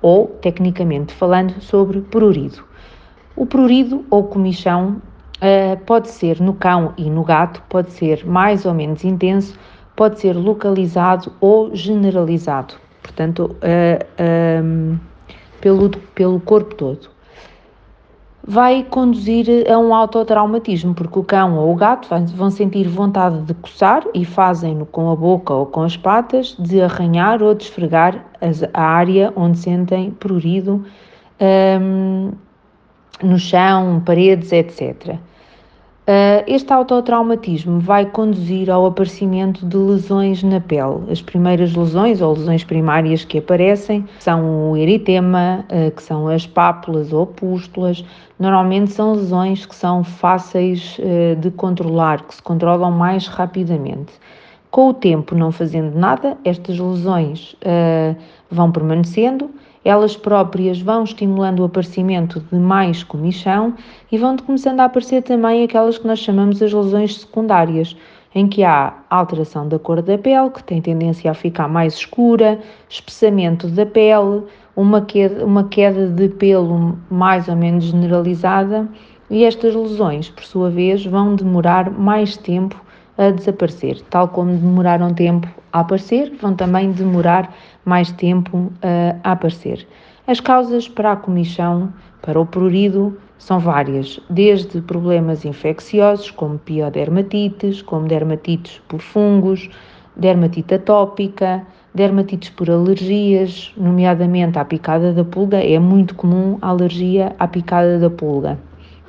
ou, tecnicamente falando, sobre prurido. O prurido ou comichão uh, pode ser no cão e no gato, pode ser mais ou menos intenso, pode ser localizado ou generalizado, portanto, uh, um, pelo, pelo corpo todo vai conduzir a um autotraumatismo, porque o cão ou o gato vão sentir vontade de coçar e fazem-no com a boca ou com as patas, de arranhar ou de esfregar a área onde sentem prurido um, no chão, paredes, etc. Uh, este autotraumatismo vai conduzir ao aparecimento de lesões na pele. As primeiras lesões ou lesões primárias que aparecem são o eritema, uh, que são as pápulas ou pústulas. Normalmente são lesões que são fáceis uh, de controlar, que se controlam mais rapidamente. Com o tempo, não fazendo nada, estas lesões vão permanecendo elas próprias vão estimulando o aparecimento de mais comichão e vão começando a aparecer também aquelas que nós chamamos as lesões secundárias, em que há alteração da cor da pele, que tem tendência a ficar mais escura, espessamento da pele, uma queda, uma queda de pelo mais ou menos generalizada, e estas lesões, por sua vez, vão demorar mais tempo a desaparecer. Tal como demoraram tempo a aparecer, vão também demorar mais tempo uh, a aparecer. As causas para a comichão, para o prurido, são várias, desde problemas infecciosos, como piodermatites, como dermatites por fungos, dermatite atópica, dermatites por alergias, nomeadamente à picada da pulga. É muito comum a alergia à picada da pulga.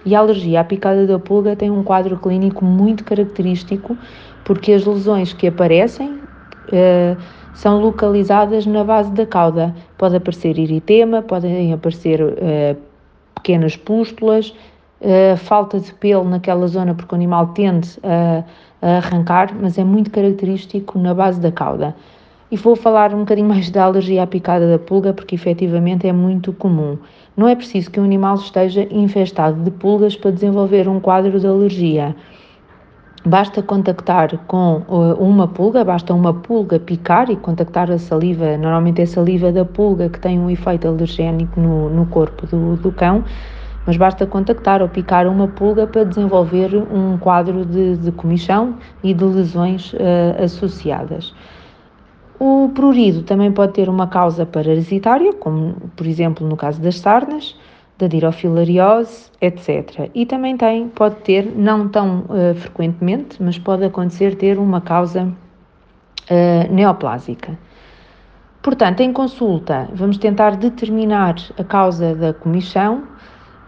E a alergia à picada da pulga tem um quadro clínico muito característico, porque as lesões que aparecem uh, são localizadas na base da cauda. Pode aparecer eritema, podem aparecer uh, pequenas pústulas, uh, falta de pelo naquela zona, porque o animal tende a, a arrancar, mas é muito característico na base da cauda. E vou falar um bocadinho mais da alergia à picada da pulga, porque efetivamente é muito comum. Não é preciso que o animal esteja infestado de pulgas para desenvolver um quadro de alergia. Basta contactar com uh, uma pulga, basta uma pulga picar e contactar a saliva, normalmente é a saliva da pulga que tem um efeito alergénico no, no corpo do, do cão, mas basta contactar ou picar uma pulga para desenvolver um quadro de, de comichão e de lesões uh, associadas. O prurido também pode ter uma causa parasitária, como por exemplo no caso das sarnas, da dirofilariose, etc. E também tem, pode ter, não tão uh, frequentemente, mas pode acontecer ter uma causa uh, neoplásica. Portanto, em consulta, vamos tentar determinar a causa da comichão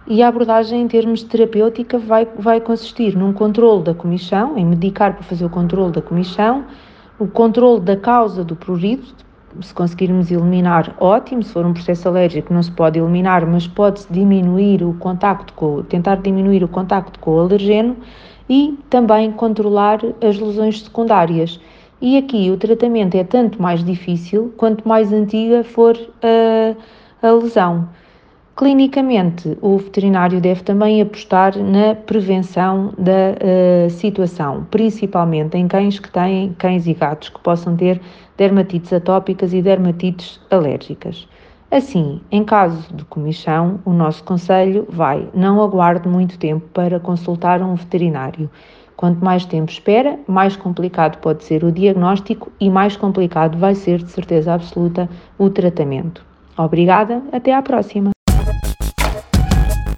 e a abordagem em termos terapêutica vai, vai consistir num controle da comichão, em medicar para fazer o controle da comichão, o controle da causa do prurido, se conseguirmos eliminar, ótimo. Se for um processo alérgico, não se pode eliminar, mas pode-se diminuir o contacto com, tentar diminuir o contacto com o alergeno e também controlar as lesões secundárias. E aqui o tratamento é tanto mais difícil quanto mais antiga for a, a lesão. Clinicamente, o veterinário deve também apostar na prevenção da uh, situação, principalmente em cães que têm cães e gatos que possam ter dermatites atópicas e dermatites alérgicas. Assim, em caso de comichão, o nosso conselho vai não aguarde muito tempo para consultar um veterinário. Quanto mais tempo espera, mais complicado pode ser o diagnóstico e mais complicado vai ser, de certeza absoluta, o tratamento. Obrigada, até à próxima!